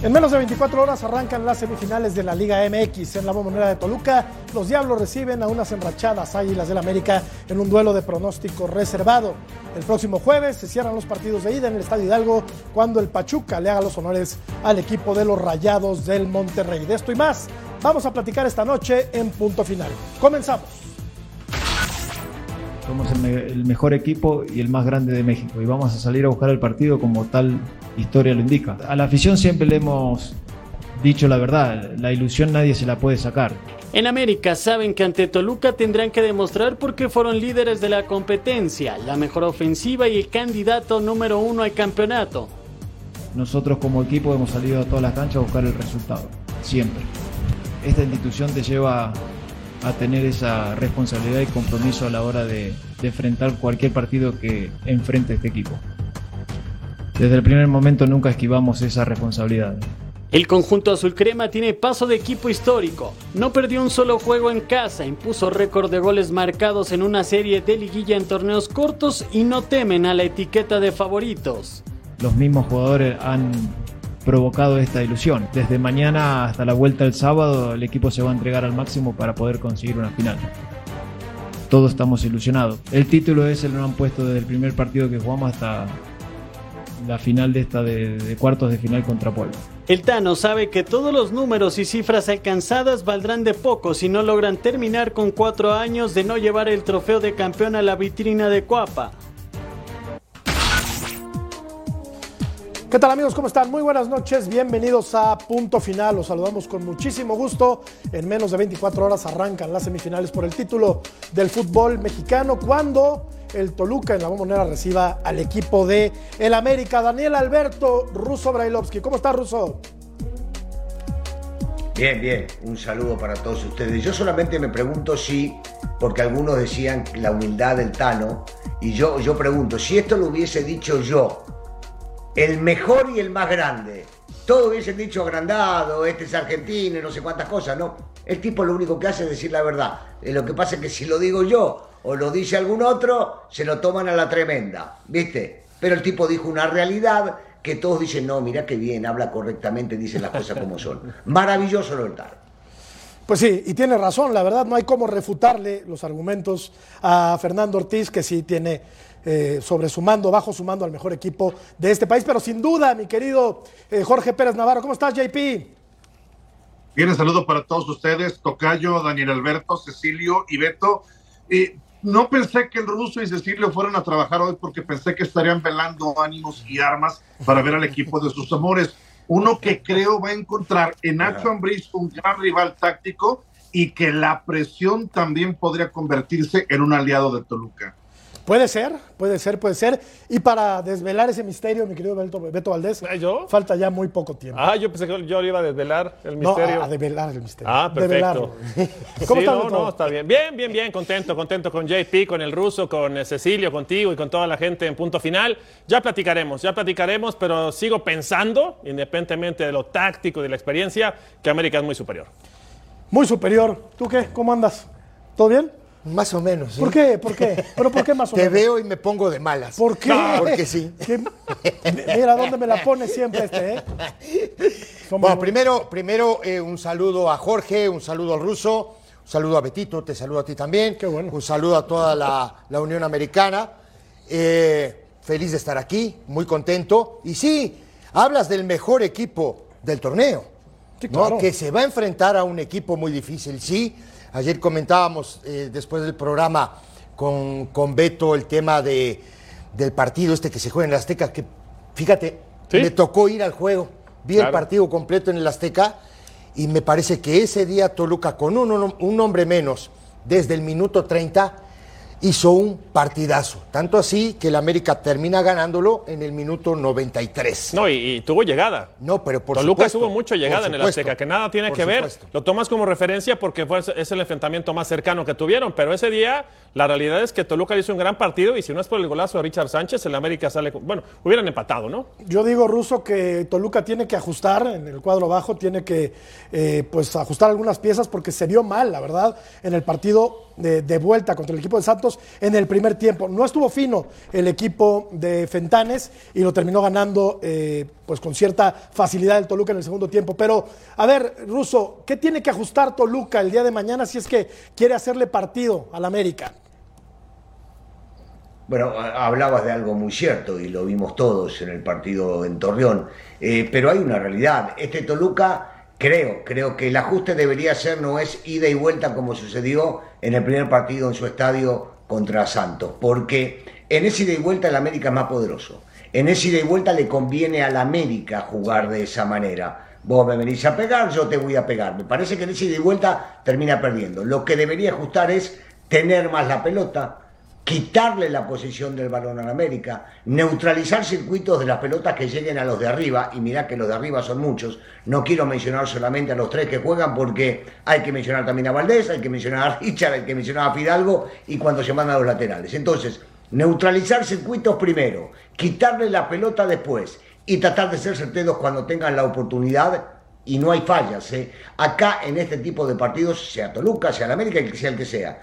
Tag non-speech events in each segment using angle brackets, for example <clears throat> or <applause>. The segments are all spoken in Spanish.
En menos de 24 horas arrancan las semifinales de la Liga MX. En la bombonera de Toluca, los Diablos reciben a unas enrachadas Águilas del América en un duelo de pronóstico reservado. El próximo jueves se cierran los partidos de ida en el Estadio Hidalgo cuando el Pachuca le haga los honores al equipo de los Rayados del Monterrey. De esto y más, vamos a platicar esta noche en punto final. Comenzamos. Somos el, me- el mejor equipo y el más grande de México y vamos a salir a buscar el partido como tal historia lo indica. A la afición siempre le hemos dicho la verdad, la ilusión nadie se la puede sacar. En América saben que ante Toluca tendrán que demostrar por qué fueron líderes de la competencia, la mejor ofensiva y el candidato número uno al campeonato. Nosotros como equipo hemos salido a todas las canchas a buscar el resultado, siempre. Esta institución te lleva a tener esa responsabilidad y compromiso a la hora de, de enfrentar cualquier partido que enfrente este equipo. Desde el primer momento nunca esquivamos esa responsabilidad. El conjunto azul crema tiene paso de equipo histórico. No perdió un solo juego en casa, impuso récord de goles marcados en una serie de liguilla en torneos cortos y no temen a la etiqueta de favoritos. Los mismos jugadores han provocado esta ilusión. Desde mañana hasta la vuelta el sábado el equipo se va a entregar al máximo para poder conseguir una final. Todos estamos ilusionados. El título ese lo han puesto desde el primer partido que jugamos hasta la final de esta de, de cuartos de final contra Puebla. El Tano sabe que todos los números y cifras alcanzadas valdrán de poco si no logran terminar con cuatro años de no llevar el trofeo de campeón a la vitrina de Cuapa. ¿Qué tal amigos? ¿Cómo están? Muy buenas noches, bienvenidos a Punto Final. Los saludamos con muchísimo gusto. En menos de 24 horas arrancan las semifinales por el título del fútbol mexicano cuando el Toluca en la bombonera reciba al equipo de el América. Daniel Alberto Russo Brailovsky. ¿Cómo está Russo? Bien, bien, un saludo para todos ustedes. Yo solamente me pregunto si, porque algunos decían la humildad del Tano, y yo, yo pregunto, si esto lo hubiese dicho yo, el mejor y el más grande, todos hubiesen dicho agrandado, este es argentino y no sé cuántas cosas, ¿no? El tipo lo único que hace es decir la verdad. Eh, Lo que pasa es que si lo digo yo o lo dice algún otro, se lo toman a la tremenda, ¿viste? Pero el tipo dijo una realidad que todos dicen, no, mira qué bien, habla correctamente, dice las cosas como son. <laughs> Maravilloso lo Tano. Pues sí, y tiene razón, la verdad no hay cómo refutarle los argumentos a Fernando Ortiz, que sí tiene eh, sobre su mando, bajo su mando al mejor equipo de este país, pero sin duda, mi querido eh, Jorge Pérez Navarro, ¿cómo estás, JP? Bien, saludo para todos ustedes, Tocayo, Daniel Alberto, Cecilio y Beto. Eh, no pensé que el ruso y Cecilio fueran a trabajar hoy porque pensé que estarían velando ánimos y armas para ver al equipo de sus amores. Uno que creo va a encontrar en Nacho Ambriz un gran rival táctico y que la presión también podría convertirse en un aliado de Toluca. Puede ser, puede ser, puede ser. Y para desvelar ese misterio, mi querido Beto, Beto Valdés, ¿Yo? falta ya muy poco tiempo. Ah, yo pensé que yo le iba a desvelar el no, misterio. a, a develar el misterio. Ah, perfecto. Develarlo. <laughs> ¿Cómo sí, estás, no, Beto? no, está bien. Bien, bien, bien, contento, contento con JP, con el ruso, con eh, Cecilio, contigo y con toda la gente en punto final. Ya platicaremos, ya platicaremos, pero sigo pensando, independientemente de lo táctico y de la experiencia, que América es muy superior. Muy superior. ¿Tú qué? ¿Cómo andas? ¿Todo bien? Más o menos. ¿sí? ¿Por qué? ¿Por qué? ¿Pero por qué más o <laughs> Te menos? veo y me pongo de malas. ¿Por qué? Porque sí. <laughs> ¿Qué? Mira dónde me la pone siempre este, ¿eh? Somos <laughs> Bueno, primero, primero eh, un saludo a Jorge, un saludo al ruso, un saludo a Betito, te saludo a ti también. Qué bueno. Un saludo a toda la, la Unión Americana. Eh, feliz de estar aquí, muy contento. Y sí, hablas del mejor equipo del torneo. Sí, ¿no? claro. Que se va a enfrentar a un equipo muy difícil, sí. Ayer comentábamos eh, después del programa con, con Beto el tema de, del partido este que se juega en el Azteca, que fíjate, Sí. me tocó ir al juego, vi el partido completo en el Azteca y me parece que ese día Toluca con un, un hombre menos desde el minuto 30 hizo un partidazo. Tanto así que el América termina ganándolo en el minuto 93. No, y, tuvo llegada. No, pero por Toluca supuesto. tuvo mucha llegada en el Azteca, que nada tiene que ver. Lo tomas como referencia porque fue, es el enfrentamiento más cercano que tuvieron, pero ese día la realidad es que Toluca hizo un gran partido y si no es por el golazo de Richard Sánchez, el América sale. Bueno, hubieran empatado, ¿no? Yo digo, Ruso, que Toluca tiene que ajustar en el cuadro bajo, tiene que eh, pues ajustar algunas piezas porque se vio mal, la verdad, en el partido de, vuelta contra el equipo de Santos en el primer tiempo. No estuvo fino el equipo de Fentanes y lo terminó ganando eh, pues con cierta facilidad el Toluca en el segundo tiempo. Pero, a ver, Russo, ¿qué tiene que ajustar Toluca el día de mañana si es que quiere hacerle partido al América? Bueno, hablabas de algo muy cierto y lo vimos todos en el partido en Torreón, eh, pero hay una realidad. Este Toluca Creo, creo que el ajuste debería ser, no es ida y vuelta como sucedió en el primer partido en su estadio contra Santos, porque en ese ida y vuelta el América es más poderoso. En ese ida y vuelta le conviene al América jugar de esa manera. Vos me venís a pegar, yo te voy a pegar. Me parece que en ese ida y vuelta termina perdiendo. Lo que debería ajustar es tener más la pelota, quitarle la posición del balón al América, neutralizar circuitos de las pelotas que lleguen a los de arriba, y mirá que los de arriba son muchos, no quiero mencionar solamente a los tres que juegan porque hay que mencionar también a Valdés, hay que mencionar a Richard, hay que mencionar a Fidalgo y cuando se mandan a los laterales. Entonces, neutralizar circuitos primero, quitarle la pelota después y tratar de ser certeros cuando tengan la oportunidad y no hay fallas. ¿eh? Acá en este tipo de partidos, sea Toluca, sea el América, sea el que sea,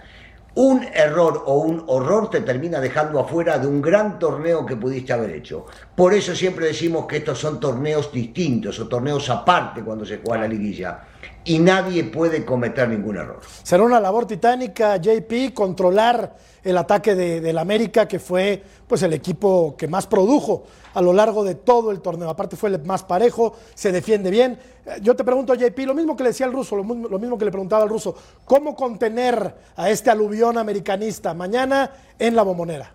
un error o un horror te termina dejando afuera de un gran torneo que pudiste haber hecho. Por eso siempre decimos que estos son torneos distintos o torneos aparte cuando se juega la liguilla. Y nadie puede cometer ningún error. Será una labor titánica, JP, controlar el ataque de, del América, que fue pues, el equipo que más produjo a lo largo de todo el torneo. Aparte fue el más parejo, se defiende bien. Eh, yo te pregunto, JP, lo mismo que le decía el ruso, lo mismo, que le preguntaba al ruso, ¿cómo contener a este aluvión americanista mañana en la bombonera?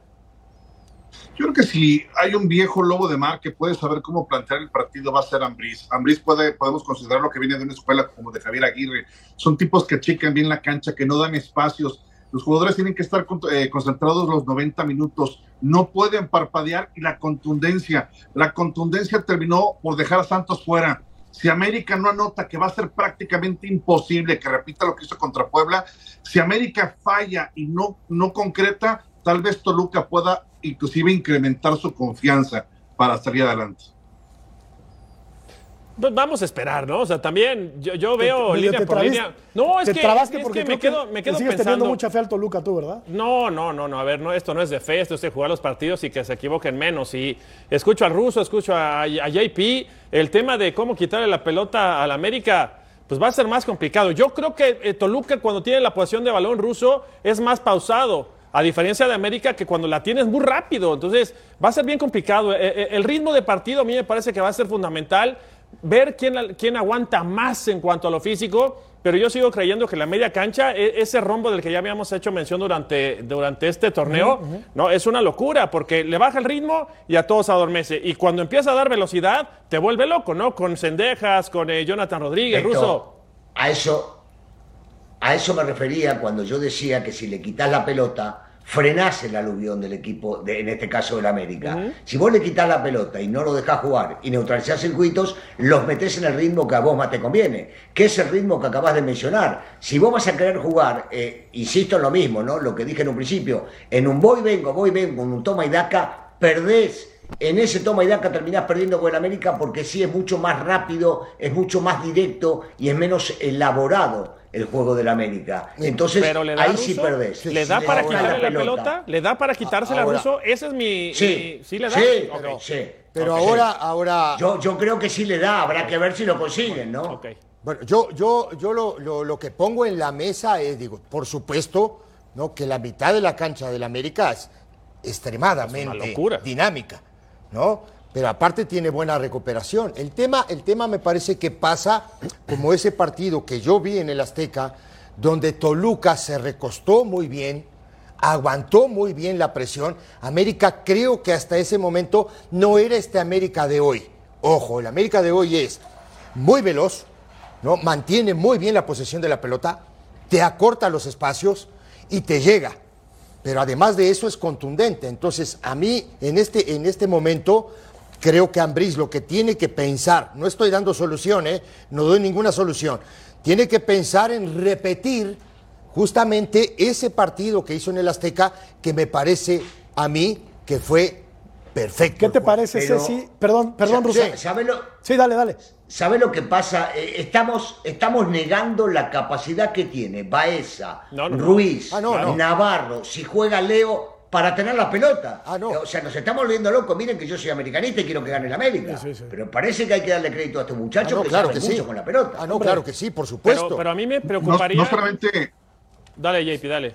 Yo creo que si hay un viejo lobo de mar que puede saber cómo plantear el partido va a ser Ambriz. Ambriz puede, podemos considerar lo que viene de una escuela como de Javier Aguirre. Son tipos que achican bien la cancha, que no dan espacios, los jugadores tienen que estar eh, concentrados los 90 minutos, no pueden parpadear y la contundencia, la contundencia terminó por dejar a Santos fuera. Si América no anota que va a ser prácticamente imposible que repita lo que hizo contra Puebla, si América falla y no, no concreta, tal vez Toluca pueda inclusive incrementar su confianza para salir adelante. Pues vamos a esperar, ¿no? O sea, también yo, veo línea por línea. No, es que, es que me quedo, me quedo sigues teniendo mucha fe al Toluca tú, ¿verdad? No, no, no, no. A ver, no, esto no es de fe, esto es de jugar los partidos y que se equivoquen menos. Y escucho al ruso, escucho a, JP. El tema de cómo quitarle la pelota al América, pues va a ser más complicado. Yo creo que eh, Toluca, cuando tiene la posición de balón ruso, es más pausado. A diferencia de América, que cuando la tienes muy rápido. Entonces, va a ser bien complicado. Eh, eh, el ritmo de partido a mí me parece que va a ser fundamental ver quién, quién aguanta más en cuanto a lo físico, pero yo sigo creyendo que la media cancha, e, ese rombo del que ya habíamos hecho mención durante, durante este torneo, no es una locura, porque le baja el ritmo y a todos adormece. Y cuando empieza a dar velocidad, te vuelve loco, ¿no? Con Cendejas, con eh, Jonathan Rodríguez, Russo. A eso, a eso me refería cuando yo decía que si le quitas la pelota, frenás el aluvión del equipo, de, en este caso del América. Si vos le quitas la pelota y no lo dejás jugar y neutralizás circuitos, los metés en el ritmo que a vos más te conviene, que es el ritmo que acabas de mencionar. Si vos vas a querer jugar, eh, insisto en lo mismo, ¿no? Lo que dije en un principio, en un voy vengo, voy vengo, en un toma y daca, perdés en ese toma y daca terminás perdiendo con el América porque sí es mucho más rápido, es mucho más directo y es menos elaborado el juego del América. Entonces, ahí sí perdés. ¿Le da para quitarle la, pelota? ¿Le da para quitársela a Russo? Ese es mi... Sí, sí le da. Sí, pero, sí. pero ahora... ahora... Yo, yo creo que sí le da, habrá que ver si lo consiguen, ¿no? Okay. Bueno, yo, yo, yo lo, lo, lo, que pongo en la mesa es, digo, por supuesto, ¿no? que la mitad de la cancha del América es extremadamente dinámica, ¿no? Pero aparte tiene buena recuperación. El tema, el tema me parece que pasa como ese partido que yo vi en el Azteca, donde Toluca se recostó muy bien, aguantó muy bien la presión. América creo que hasta ese momento no era este América de hoy. Ojo, el América de hoy es muy veloz, ¿no? Mantiene muy bien la posesión de la pelota, te acorta los espacios y te llega. Pero además de eso es contundente. Entonces, a mí en este, en este momento creo que Ambriz lo que tiene que pensar, no estoy dando soluciones, no doy ninguna solución, tiene que pensar en repetir justamente ese partido que hizo en el Azteca que me parece a mí que fue perfecto. ¿Qué te parece, Ceci? Perdón, perdón, Rusé. Sí, dale, dale. ¿Sabe lo que pasa? Eh, estamos, estamos negando la capacidad que tiene Baeza, Ruiz, ah, Navarro, si juega Leo, para tener la pelota. Ah, no. O sea, nos estamos volviendo locos. Miren que yo soy americanista y quiero que gane el América. Pero parece que hay que darle crédito a estos muchachos ah, que claro que mucho con la pelota. Ah, no, claro que sí, por supuesto. Pero, a mí me preocuparía. No, solamente. Dale, JP, dale.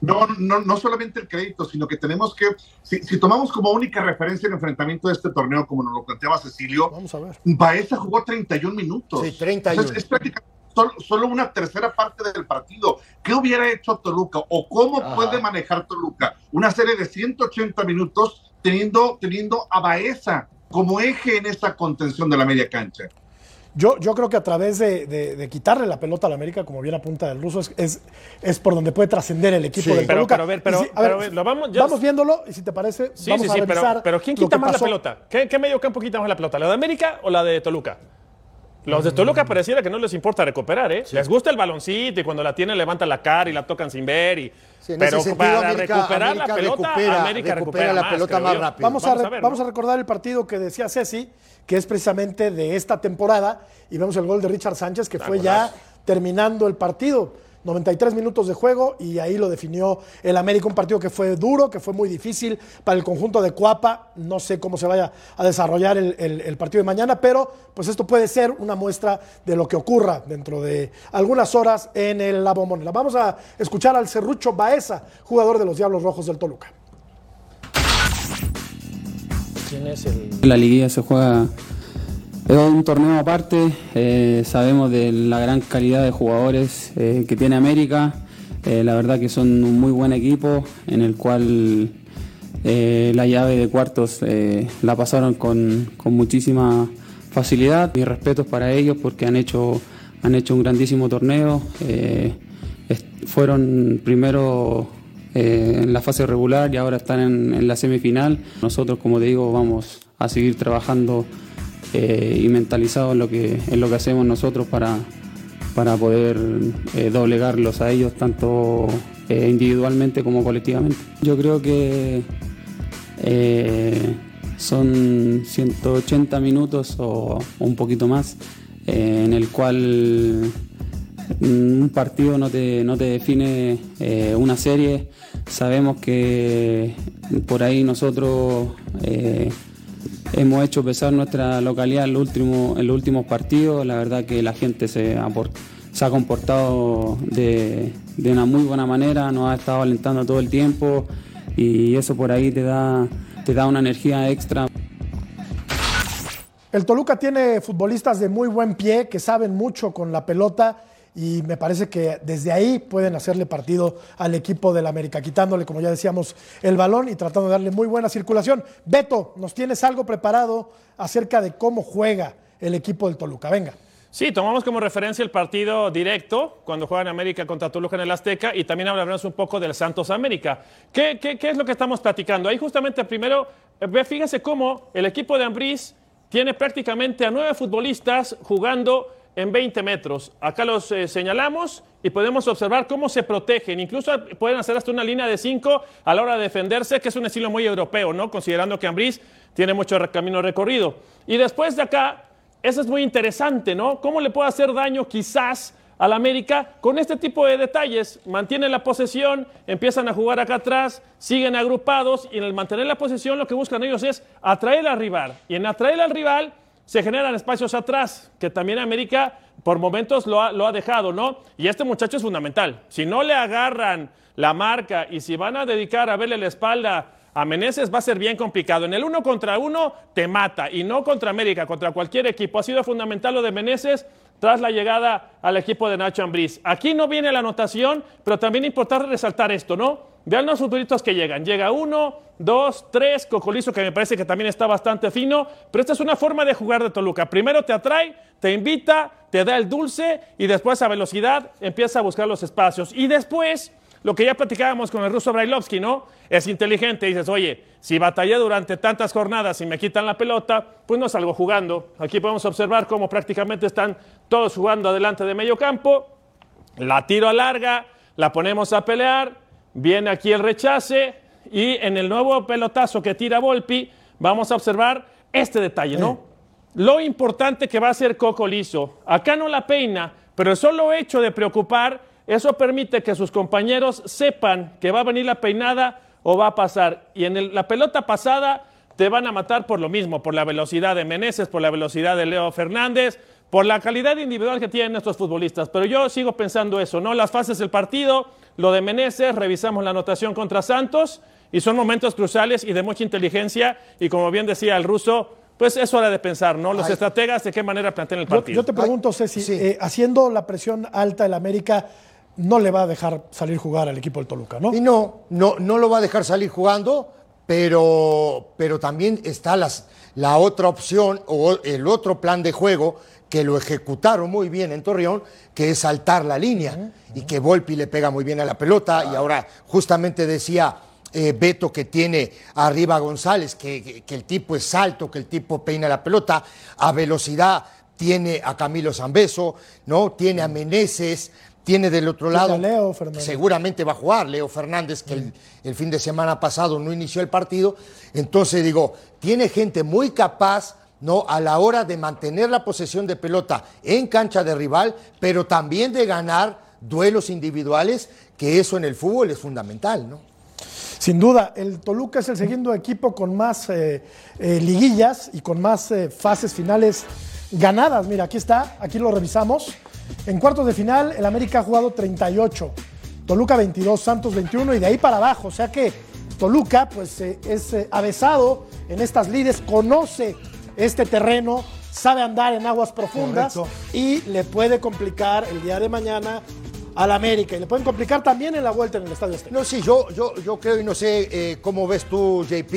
No, no, no solamente el crédito, sino que tenemos que, si, tomamos como única referencia el enfrentamiento de este torneo, como nos lo planteaba Cecilio, Vamos a ver. Baeza jugó 31 minutos. Sí, 31. es prácticamente solo, una tercera parte del partido. ¿Qué hubiera hecho Toluca o cómo puede manejar Toluca una serie de 180 minutos teniendo, teniendo a Baeza como eje en esa contención de la media cancha? Yo, yo creo que a través de, quitarle la pelota a la América, como bien apunta del ruso, es, es, por donde puede trascender el equipo de Toluca. Pero, a ver, pero, a ver, lo vamos, vamos viéndolo y si te parece, vamos a revisar pero, ¿quién quita más la pelota? ¿Qué, ¿Qué medio campo quita más la pelota? ¿La de América o la de Toluca? Los de Toluca pareciera que no les importa recuperar, ¿eh? Les gusta el baloncito y cuando la tienen levantan la cara y la tocan sin ver. Y... pero para recuperar la pelota, América recupera, la pelota más rápido. Vamos, a, vamos a recordar el partido que decía Ceci, que es precisamente de esta temporada, y vemos el gol de Richard Sánchez, que fue ya terminando el partido. 93 minutos de juego y ahí lo definió el América, un partido que fue duro, que fue muy difícil para el conjunto de Cuapa. No sé cómo se vaya a desarrollar el, partido de mañana, pero pues esto puede ser una muestra de lo que ocurra dentro de algunas horas en el La Vamos a escuchar al Cerrucho Baeza, jugador de los Diablos Rojos del Toluca. La liguilla se juega es un torneo aparte, eh, sabemos de la gran calidad de jugadores eh, que tiene América, eh, la verdad que son un muy buen equipo en el cual la llave de cuartos la pasaron con, muchísima facilidad. Y respetos para ellos porque han hecho, han hecho un grandísimo torneo, fueron primero en la fase regular y ahora están en la semifinal. Nosotros, como te digo, vamos a seguir trabajando eh, y mentalizado en lo que, en lo que hacemos nosotros para, para poder eh, doblegarlos a ellos tanto eh, individualmente como colectivamente. Yo creo que son 180 minutos o, un poquito más en el cual un partido no te, no te define una serie. Sabemos que por ahí nosotros Hemos hecho pesar nuestra localidad en, en los últimos partidos. La verdad que la gente se ha comportado de, una muy buena manera, nos ha estado alentando todo el tiempo y eso por ahí te da, te da una energía extra. El Toluca tiene futbolistas de muy buen pie que saben mucho con la pelota y me parece que desde ahí pueden hacerle partido al equipo del América, quitándole, como ya decíamos, el balón y tratando de darle muy buena circulación. Beto, ¿nos tienes algo preparado acerca de cómo juega el equipo del Toluca? Venga. Sí, tomamos como referencia el partido directo cuando juegan América contra Toluca en el Azteca y también hablaremos un poco del Santos América. ¿Qué, qué, es lo que estamos platicando? Ahí justamente primero, fíjense cómo el equipo de Ambriz tiene prácticamente a nueve futbolistas jugando en 20 metros. Acá los eh, señalamos y podemos observar cómo se protegen. Incluso pueden hacer hasta una línea de 5 a la hora de defenderse, que es un estilo muy europeo, ¿no? Considerando que Ambriz tiene mucho camino recorrido. Y después de acá, eso es muy interesante, ¿no? ¿Cómo le puede hacer daño quizás al América con este tipo de detalles? Mantienen la posesión, empiezan a jugar acá atrás, siguen agrupados y en el mantener la posesión lo que buscan ellos es atraer al rival. Y en atraer al rival se generan espacios atrás, que también América por momentos lo ha, lo ha, dejado, ¿no? Y este muchacho es fundamental. Si no le agarran la marca y si van a dedicar a verle la espalda a Meneses, va a ser bien complicado. En el uno contra uno te mata y no contra América, contra cualquier equipo. Ha sido fundamental lo de Meneses tras la llegada al equipo de Nacho Ambriz. Aquí no viene la anotación, pero también es importante resaltar esto, ¿no? Vean los futbolistas que llegan. Llega uno, dos, tres, Cocolizo, que me parece que también está bastante fino, pero esta es una forma de jugar de Toluca. Primero te atrae, te invita, te da el dulce y después a velocidad empieza a buscar los espacios. Y después, lo que ya platicábamos con el ruso Brailovsky, ¿no? Es inteligente, dices, oye, si batallé durante tantas jornadas y me quitan la pelota, pues no salgo jugando. Aquí podemos observar cómo prácticamente están todos jugando adelante de medio campo. La tiro a larga, la ponemos a pelear, viene aquí el rechace, y en el nuevo pelotazo que tira Volpi, vamos a observar este detalle, ¿no? Lo importante que va a ser Coco Liso. Acá no la peina, pero el solo hecho de preocupar, eso permite que sus compañeros sepan que va a venir la peinada o va a pasar. Y en la pelota pasada te van a matar por lo mismo, por la velocidad de Meneses, por la velocidad de Leo Fernández, por la calidad individual que tienen estos futbolistas. Pero yo sigo pensando eso, ¿no? Las fases del partido, lo de Meneses, revisamos la anotación contra Santos y son momentos cruciales y de mucha inteligencia. Y como bien decía el ruso, pues es hora de pensar, ¿no? Los estrategas de qué manera plantean el partido. Yo, te pregunto, Ceci, eh, haciendo la presión alta el América, no le va a dejar salir jugar al equipo del Toluca, ¿no? Y no, no, no lo va a dejar salir jugando, pero, pero también está las, la otra opción o el otro plan de juego que lo ejecutaron muy bien en Torreón, que es saltar la línea y que Volpi le pega muy bien a la pelota y ahora justamente decía eh, Beto que tiene arriba a González, que, el tipo es alto, que el tipo peina la pelota, a velocidad tiene a Camilo Zambeso, ¿no? Tiene a Meneses, tiene del otro lado. Leo Seguramente va a jugar Leo Fernández, que el, el, fin de semana pasado no inició el partido. Entonces digo, tiene gente muy capaz. ¿No? a la hora de mantener la posesión de pelota en cancha de rival, pero también de ganar duelos individuales, que eso en el fútbol es fundamental, ¿no? Sin duda, el Toluca es el segundo equipo con más eh, eh, liguillas y con más eh, fases finales ganadas. Mira, aquí está, aquí lo revisamos. En cuartos de final, el América ha jugado 38, Toluca 22, Santos 21 y de ahí para abajo. O sea que Toluca, pues es avesado en estas lides, conoce este terreno, sabe andar en aguas profundas y le puede complicar el día de mañana al América. Y le pueden complicar también en la vuelta en el Estadio No, sí, yo, yo, yo creo y no sé eh, cómo ves tú, JP,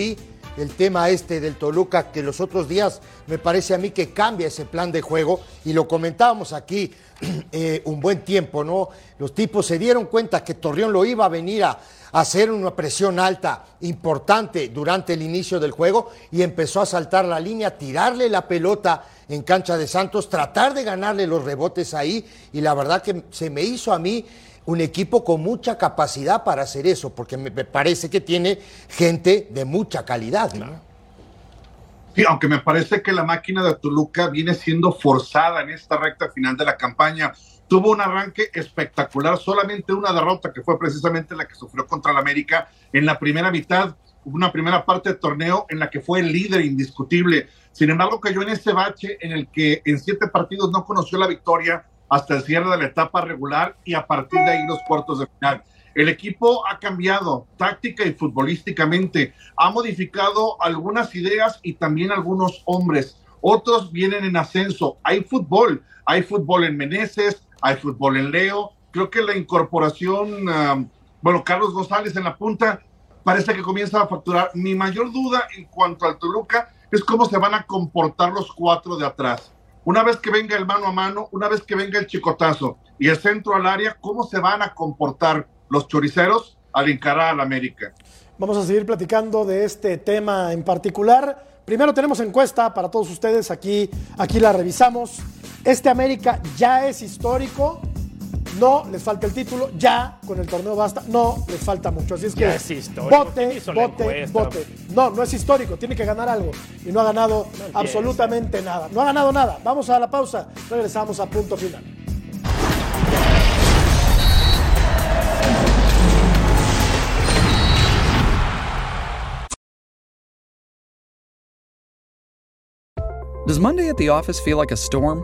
el tema este del Toluca, que los otros días me parece a mí que cambia ese plan de juego y lo comentábamos aquí <clears throat> eh, un buen tiempo, ¿no? Los tipos se dieron cuenta que Torreón lo iba a venir a, hacer una presión alta importante durante el inicio del juego y empezó a saltar la línea, tirarle la pelota en cancha de Santos, tratar de ganarle los rebotes ahí. Y la verdad que se me hizo a mí un equipo con mucha capacidad para hacer eso, porque me parece que tiene gente de mucha calidad. Sí, aunque me parece que la máquina de Toluca viene siendo forzada en esta recta final de la campaña tuvo un arranque espectacular, solamente una derrota que fue precisamente la que sufrió contra el América en la primera mitad, una primera parte del torneo en la que fue el líder indiscutible. Sin embargo, cayó en ese bache en el que en siete partidos no conoció la victoria hasta el cierre de la etapa regular y a partir de ahí los cuartos de final. El equipo ha cambiado táctica y futbolísticamente, ha modificado algunas ideas y también algunos hombres. Otros vienen en ascenso. Hay fútbol, hay fútbol en Meneses, hay fútbol en Leo. Creo que la incorporación, bueno, Carlos González en la punta, parece que comienza a facturar. Mi mayor duda en cuanto al Toluca es cómo se van a comportar los cuatro de atrás. Una vez que venga el mano a mano, una vez que venga el chicotazo y el centro al área, ¿cómo se van a comportar los choriceros al encarar al América? Vamos a seguir platicando de este tema en particular. Primero tenemos encuesta para todos ustedes, aquí, aquí la revisamos. Este América ya es histórico, no les falta el título, ya con el torneo basta, no les falta mucho. Así es que vote, vote, vote. No, no es histórico, tiene que ganar algo y no ha ganado absolutamente nada. No ha ganado nada. Vamos a la pausa, regresamos a punto final. Does Monday at the office feel like a storm?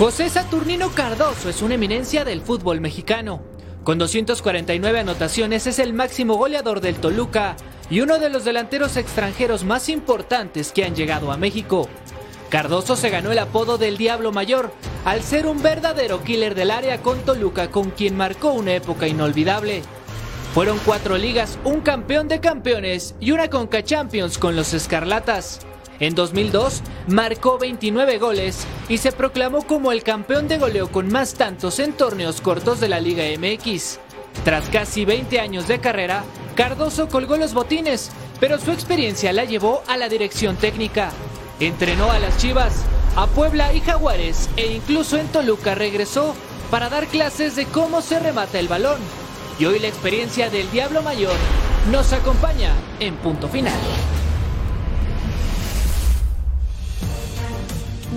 José Saturnino Cardoso es una eminencia del fútbol mexicano. Con 249 anotaciones es el máximo goleador del Toluca y uno de los delanteros extranjeros más importantes que han llegado a México. Cardoso se ganó el apodo del Diablo Mayor al ser un verdadero killer del área con Toluca con quien marcó una época inolvidable. Fueron cuatro ligas, un campeón de campeones y una Conca Champions con los Escarlatas. En 2002 marcó 29 goles y se proclamó como el campeón de goleo con más tantos en torneos cortos de la Liga MX. Tras casi 20 años de carrera, Cardoso colgó los botines, pero su experiencia la llevó a la dirección técnica. Entrenó a las Chivas, a Puebla y Jaguares e incluso en Toluca regresó para dar clases de cómo se remata el balón. Y hoy la experiencia del Diablo Mayor nos acompaña en punto final.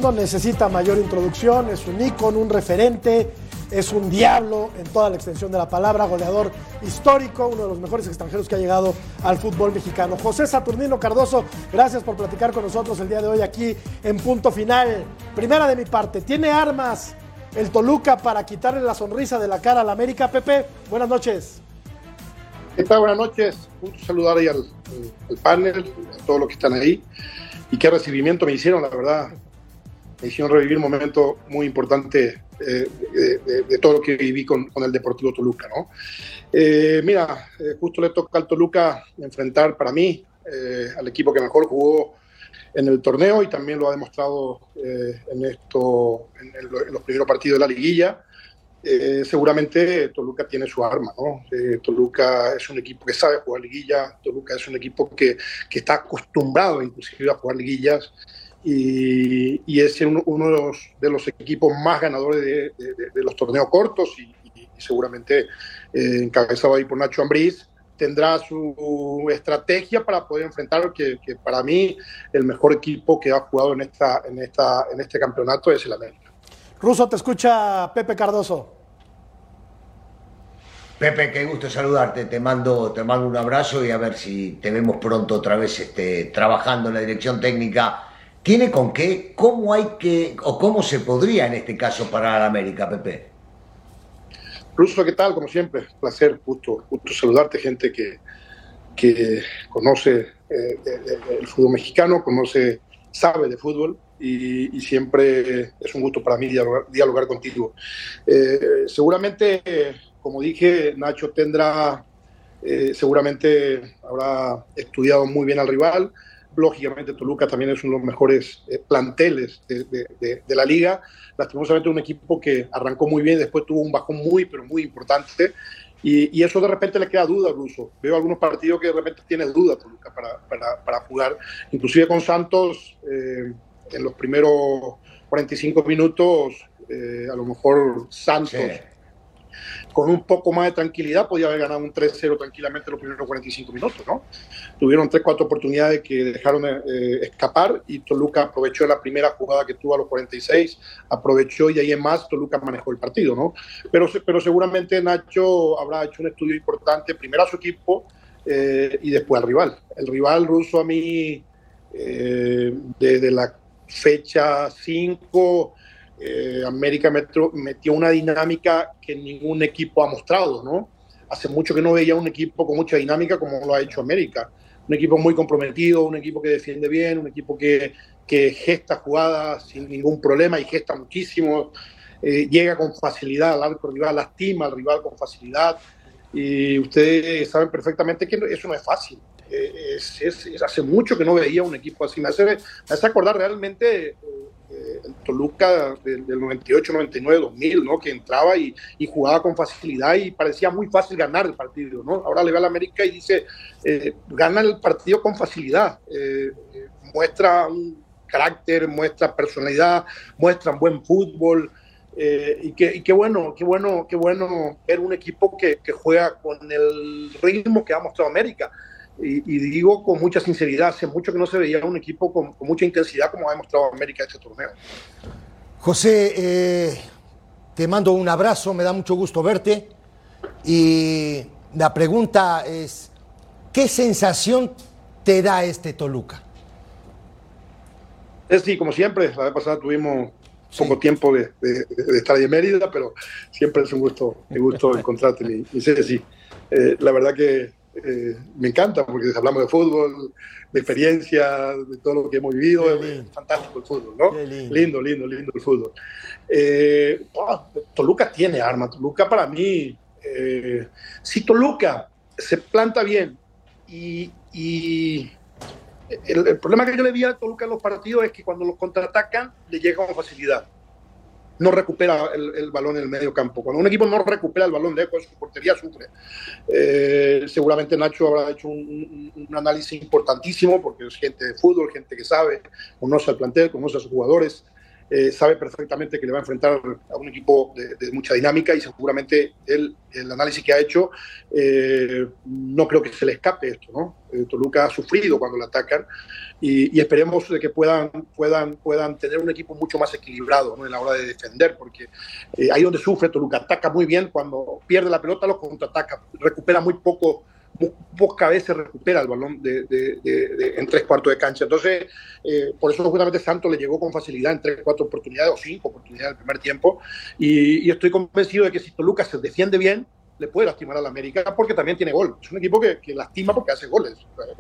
No necesita mayor introducción, es un ícono, un referente, es un diablo en toda la extensión de la palabra, goleador histórico, uno de los mejores extranjeros que ha llegado al fútbol mexicano. José Saturnino Cardoso, gracias por platicar con nosotros el día de hoy aquí en punto final. Primera de mi parte, ¿tiene armas el Toluca para quitarle la sonrisa de la cara al América, Pepe? Buenas noches. ¿Qué tal? Buenas noches. Un saludar ahí al, al panel, a todos los que están ahí. Y qué recibimiento me hicieron, la verdad me hicieron revivir un momento muy importante eh, de, todo lo que viví con, el Deportivo Toluca. ¿no? Eh, mira, eh, justo le toca al Toluca enfrentar para mí al equipo que mejor jugó en el torneo y también lo ha demostrado en, esto, en, los primeros partidos de la liguilla. seguramente Toluca tiene su arma, ¿no? Toluca es un equipo que sabe jugar liguilla, Toluca es un equipo que, que está acostumbrado inclusive a jugar liguillas y, es uno, de, los, de, los, equipos más ganadores de, los torneos cortos y, seguramente eh, encabezado ahí por Nacho Ambriz tendrá su estrategia para poder enfrentar que, que, para mí el mejor equipo que ha jugado en esta en esta en este campeonato es el América. Ruso te escucha Pepe Cardoso. Pepe, qué gusto saludarte. Te mando, te mando un abrazo y a ver si te vemos pronto otra vez este, trabajando en la dirección técnica ¿Tiene con qué? ¿Cómo hay que, o cómo se podría en este caso parar a América, Pepe? Ruso, ¿qué tal? Como siempre, placer, gusto, gusto saludarte, gente que, que conoce eh, el fútbol mexicano, conoce, sabe de fútbol y, siempre es un gusto para mí dialogar, contigo. Eh, seguramente, como dije, Nacho tendrá, eh, seguramente habrá estudiado muy bien al rival, Lógicamente, Toluca también es uno de los mejores eh, planteles de, la liga. Lastimosamente, un equipo que arrancó muy bien, después tuvo un bajón muy, pero muy importante. Y, eso de repente le queda duda Ruso. Veo algunos partidos que de repente tiene duda Toluca para, para, para jugar. Inclusive con Santos, eh, en los primeros 45 minutos, eh, a lo mejor Santos con un poco más de tranquilidad podía haber ganado un 3-0 tranquilamente los primeros 45 minutos, ¿no? Tuvieron 3-4 oportunidades que dejaron eh, escapar y Toluca aprovechó la primera jugada que tuvo a los 46, aprovechó y ahí en más Toluca manejó el partido, ¿no? Pero, pero seguramente Nacho habrá hecho un estudio importante, primero a su equipo eh, y después al rival. El rival ruso a mí, eh, desde la fecha 5 eh, América metió una dinámica que ningún equipo ha mostrado, ¿no? Hace mucho que no veía un equipo con mucha dinámica como lo ha hecho América. Un equipo muy comprometido, un equipo que defiende bien, un equipo que, gesta jugadas sin ningún problema y gesta muchísimo. Eh, llega con facilidad al arco rival, lastima al rival con facilidad. Y ustedes saben perfectamente que eso no es fácil. Eh, es, hace mucho que no veía un equipo así. Me hace, me hace acordar realmente el Toluca del, 98, 99, 2000, ¿no? Que entraba y, jugaba con facilidad y parecía muy fácil ganar el partido, ¿no? Ahora le va a la América y dice, eh, gana el partido con facilidad, eh, muestra un carácter, muestra personalidad, muestra un buen fútbol. Eh, y, qué, qué bueno, qué bueno, qué bueno ver un equipo que, que juega con el ritmo que ha mostrado América y, digo con mucha sinceridad, hace mucho que no se veía un equipo con, mucha intensidad como ha demostrado América este torneo. José, eh, te mando un abrazo, me da mucho gusto verte y la pregunta es, ¿qué sensación te da este Toluca? Es sí, como siempre, la vez pasada tuvimos poco tiempo de, estar ahí en Mérida, pero siempre es un gusto, un gusto <laughs> encontrarte, mi, mi sí. Eh, la verdad que eh, me encanta porque hablamos de fútbol, de experiencia, de todo lo que hemos vivido. Es fantástico el fútbol, ¿no? Lindo. lindo, lindo, el fútbol. Eh, ah, Toluca tiene arma. Toluca para mí, si Toluca se planta bien y, el, el, problema que yo le vi a Toluca en los partidos es que cuando los contraatacan le llega con facilidad no recupera el, balón en el medio campo. Cuando un equipo no recupera el balón lejos, su portería sufre. Eh, seguramente Nacho habrá hecho un, un, análisis importantísimo porque es gente de fútbol, gente que sabe, conoce al plantel, conoce a sus jugadores. Eh, sabe perfectamente que le va a enfrentar a un equipo de, mucha dinámica y seguramente él, el análisis que ha hecho, eh, no creo que se le escape esto. ¿no? Eh, Toluca ha sufrido cuando le atacan y, esperemos de que puedan, puedan, puedan tener un equipo mucho más equilibrado ¿no? en la hora de defender, porque ahí donde sufre Toluca, ataca muy bien, cuando pierde la pelota lo contraataca, recupera muy poco pocas veces recupera el balón de, en tres cuartos de cancha. Entonces, eh, por eso justamente Santos le llegó con facilidad en tres, cuatro oportunidades o cinco oportunidades el primer tiempo. Y, estoy convencido de que si Toluca se defiende bien, le puede lastimar a la América porque también tiene gol. Es un equipo que, lastima porque hace goles.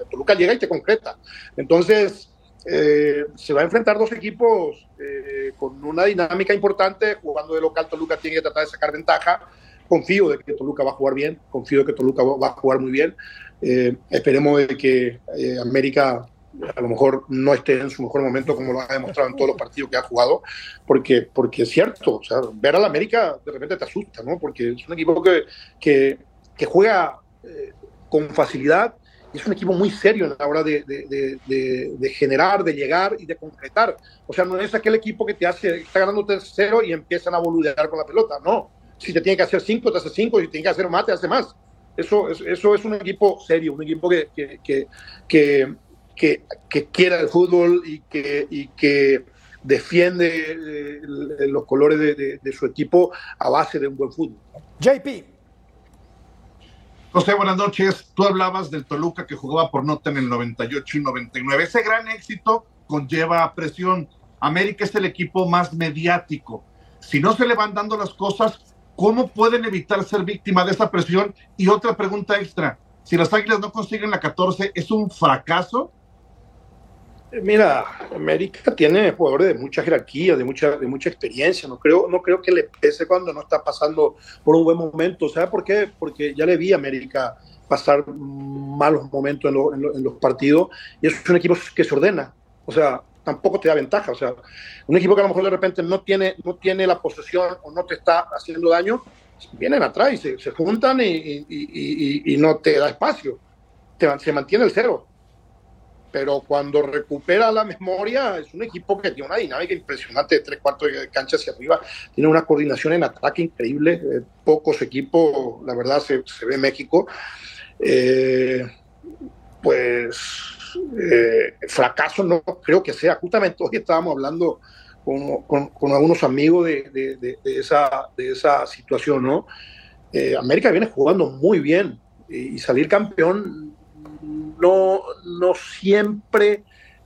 Toluca llega y te concreta. Entonces, eh, se va a enfrentar dos equipos eh, con una dinámica importante. Jugando de local, Toluca tiene que tratar de sacar ventaja confío de que Toluca va a jugar bien, confío de que Toluca va a jugar muy bien. Eh, esperemos de que eh, América a lo mejor no esté en su mejor momento como lo ha demostrado en todos los partidos que ha jugado, porque, porque es cierto, ver a la América de repente te asusta, ¿no? Porque es un equipo que, que, que juega eh, con facilidad y es un equipo muy serio en la hora de, de, de, generar, de llegar y de concretar. O sea, no es aquel equipo que te hace, está ganando tercero y empiezan a boludear con la pelota, no si te tiene que hacer cinco, te hace cinco. Si te tiene que hacer más, te hace más. Eso, eso es un equipo serio, un equipo que, que, que, que, quiera el fútbol y que, y que defiende eh, los colores de, de, su equipo a base de un buen fútbol. JP. José, buenas noches. Tú hablabas del Toluca que jugaba por nota en el 98 y 99. Ese gran éxito conlleva presión. América es el equipo más mediático. Si no se le van dando las cosas, ¿Cómo pueden evitar ser víctima de esa presión? Y otra pregunta extra, si las Águilas no consiguen la 14, ¿es un fracaso? Mira, América tiene jugadores de mucha jerarquía, de mucha, de mucha experiencia. No creo, no creo que le pese cuando no está pasando por un buen momento. ¿Sabes por qué? Porque ya le vi a América pasar malos momentos en, en los partidos y es un equipo que se ordena. O sea, tampoco te da ventaja. O sea, un equipo que a lo mejor de repente no tiene, no tiene la posesión o no te está haciendo daño, vienen atrás y se, se juntan y, y, y, no te da espacio. Te, se mantiene el cero. Pero cuando recupera la memoria, es un equipo que tiene una dinámica impresionante de tres cuartos de cancha hacia arriba. Tiene una coordinación en ataque increíble. Eh, pocos equipos, la verdad, se, se ve México. Eh, pues eh, fracaso no creo que sea. Justamente hoy estábamos hablando con, algunos amigos de, de, esa, de esa situación, ¿no? Eh, América viene jugando muy bien y, salir campeón no, no siempre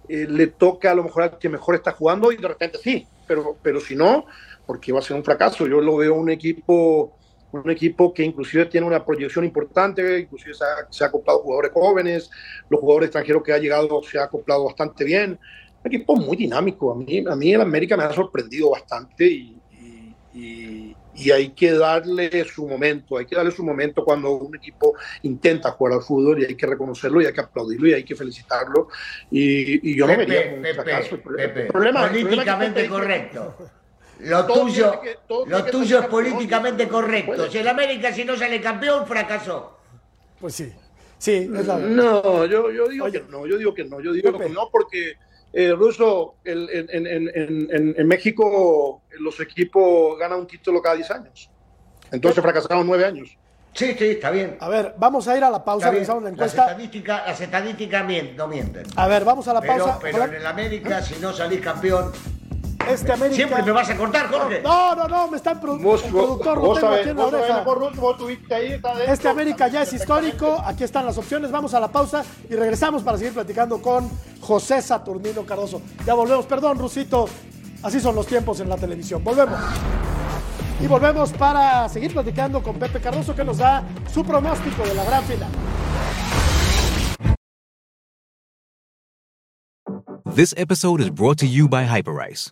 eh, le toca a lo mejor al que mejor está jugando y de repente sí, pero, pero si no, porque va a ser un fracaso. Yo lo veo un equipo un equipo que inclusive tiene una proyección importante, inclusive se ha, se ha, acoplado jugadores jóvenes, los jugadores extranjeros que ha llegado se ha acoplado bastante bien. Un equipo muy dinámico. A mí, a mí el América me ha sorprendido bastante y, y, y, hay que darle su momento, hay que darle su momento cuando un equipo intenta jugar al fútbol y hay que reconocerlo y hay que aplaudirlo y hay que felicitarlo. Y, yo no vería un fracaso. problema, políticamente correcto. Lo tuyo, lo tuyo es políticamente correcto. Si el América si no sale campeón, fracasó. Pues sí. Sí, No, yo, yo digo que no, yo digo que no, yo digo que no porque eh, Ruso, el, en, en, en, en, México los equipos ganan un título cada 10 años. Entonces fracasaron 9 años. Sí, sí, está bien. A ver, vamos a ir a la pausa, revisamos la encuesta. Las estadísticas, las estadísticas no mienten. A ver, vamos a la pausa. Pero, en el América, si no salís campeón, Este América. Siempre me vas a cortar, Jorge. No, no, no, me están pro vos, el productor, lo tengo aquí en la oreja. Este América ya es histórico. Aquí están las opciones. Vamos a la pausa y regresamos para seguir platicando con José Saturnino Cardoso. Ya volvemos, perdón, Rusito. Así son los tiempos en la televisión. Volvemos. Y volvemos para seguir platicando con Pepe Cardoso que nos da su pronóstico de la gran final. This episode is brought to you by Hyperice,